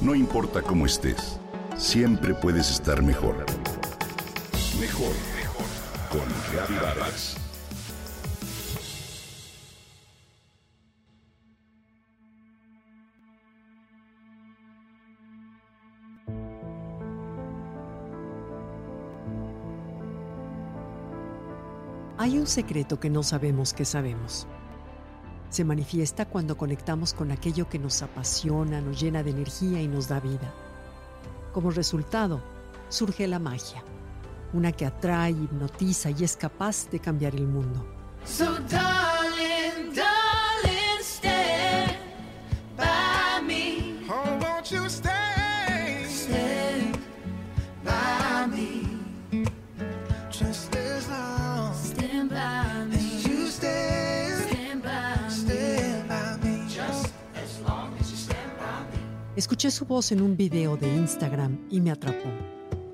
No importa cómo estés, siempre puedes estar mejor. Mejor, mejor. Con Vargas. Hay un secreto que no sabemos que sabemos. Se manifiesta cuando conectamos con aquello que nos apasiona, nos llena de energía y nos da vida. Como resultado, surge la magia, una que atrae, hipnotiza y es capaz de cambiar el mundo. Escuché su voz en un video de Instagram y me atrapó.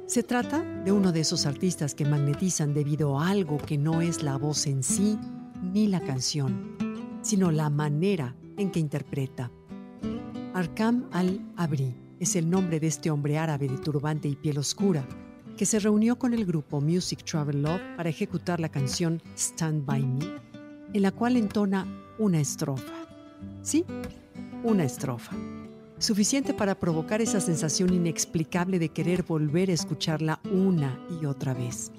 Se trata de uno de esos artistas que magnetizan debido a algo que no es la voz en sí ni la canción, sino la manera en que interpreta. Arkam al-Abri es el nombre de este hombre árabe de turbante y piel oscura que se reunió con el grupo Music Travel Love para ejecutar la canción Stand By Me, en la cual entona una estrofa. Sí, una estrofa suficiente para provocar esa sensación inexplicable de querer volver a escucharla una y otra vez.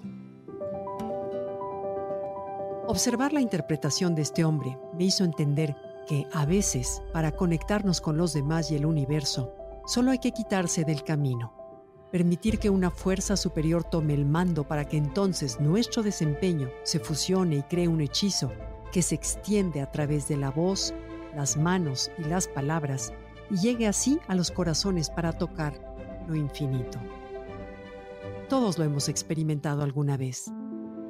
Observar la interpretación de este hombre me hizo entender que a veces, para conectarnos con los demás y el universo, solo hay que quitarse del camino, permitir que una fuerza superior tome el mando para que entonces nuestro desempeño se fusione y cree un hechizo que se extiende a través de la voz, las manos y las palabras y llegue así a los corazones para tocar lo infinito. Todos lo hemos experimentado alguna vez.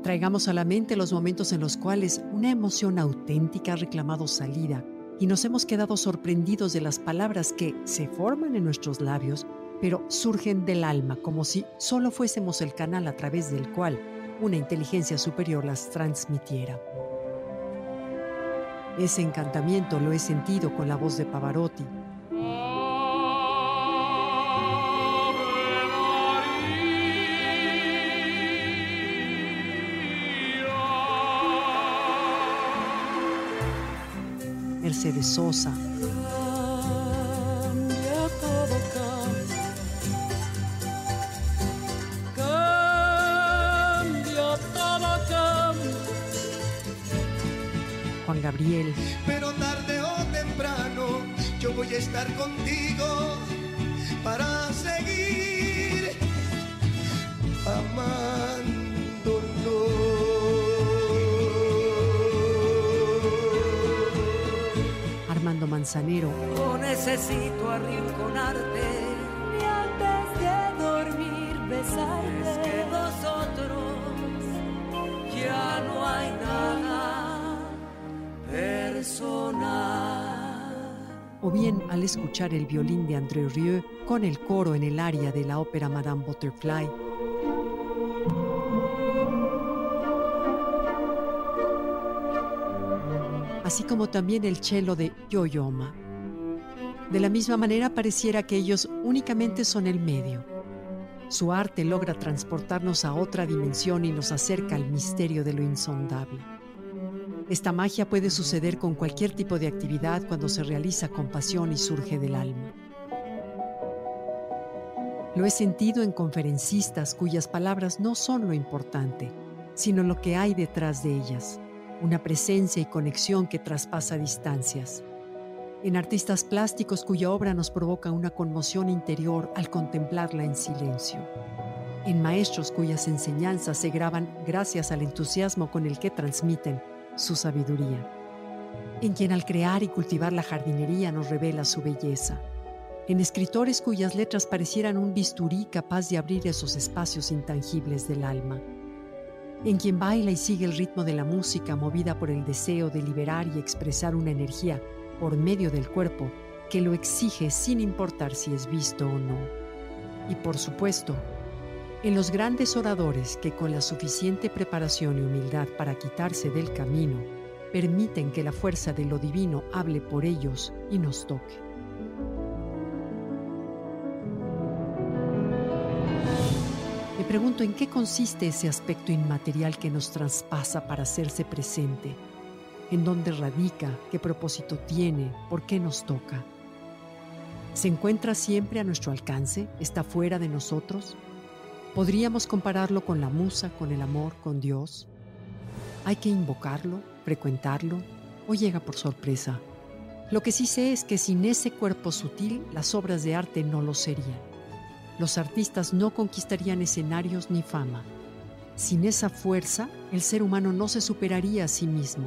Traigamos a la mente los momentos en los cuales una emoción auténtica ha reclamado salida y nos hemos quedado sorprendidos de las palabras que se forman en nuestros labios, pero surgen del alma como si solo fuésemos el canal a través del cual una inteligencia superior las transmitiera. Ese encantamiento lo he sentido con la voz de Pavarotti, Mercedes Sosa. Juan Gabriel. Pero tarde o temprano yo voy a estar contigo para seguir Manzanero. No necesito arrinconarte ni antes de dormir besarte. Es que vosotros ya no hay nada personal. O bien al escuchar el violín de André Rieu con el coro en el área de la ópera Madame Butterfly así como también el cello de Yoyoma. De la misma manera pareciera que ellos únicamente son el medio. Su arte logra transportarnos a otra dimensión y nos acerca al misterio de lo insondable. Esta magia puede suceder con cualquier tipo de actividad cuando se realiza con pasión y surge del alma. Lo he sentido en conferencistas cuyas palabras no son lo importante, sino lo que hay detrás de ellas una presencia y conexión que traspasa distancias. En artistas plásticos cuya obra nos provoca una conmoción interior al contemplarla en silencio. En maestros cuyas enseñanzas se graban gracias al entusiasmo con el que transmiten su sabiduría. En quien al crear y cultivar la jardinería nos revela su belleza. En escritores cuyas letras parecieran un bisturí capaz de abrir esos espacios intangibles del alma en quien baila y sigue el ritmo de la música movida por el deseo de liberar y expresar una energía por medio del cuerpo que lo exige sin importar si es visto o no. Y por supuesto, en los grandes oradores que con la suficiente preparación y humildad para quitarse del camino, permiten que la fuerza de lo divino hable por ellos y nos toque. Pregunto en qué consiste ese aspecto inmaterial que nos traspasa para hacerse presente, en dónde radica, qué propósito tiene, por qué nos toca. ¿Se encuentra siempre a nuestro alcance? ¿Está fuera de nosotros? ¿Podríamos compararlo con la musa, con el amor, con Dios? ¿Hay que invocarlo, frecuentarlo o llega por sorpresa? Lo que sí sé es que sin ese cuerpo sutil las obras de arte no lo serían. Los artistas no conquistarían escenarios ni fama. Sin esa fuerza, el ser humano no se superaría a sí mismo.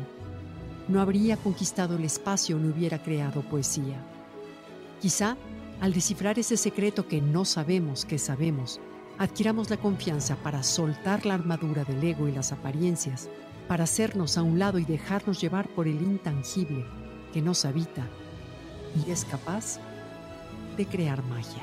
No habría conquistado el espacio ni hubiera creado poesía. Quizá, al descifrar ese secreto que no sabemos que sabemos, adquiramos la confianza para soltar la armadura del ego y las apariencias, para hacernos a un lado y dejarnos llevar por el intangible que nos habita y es capaz de crear magia.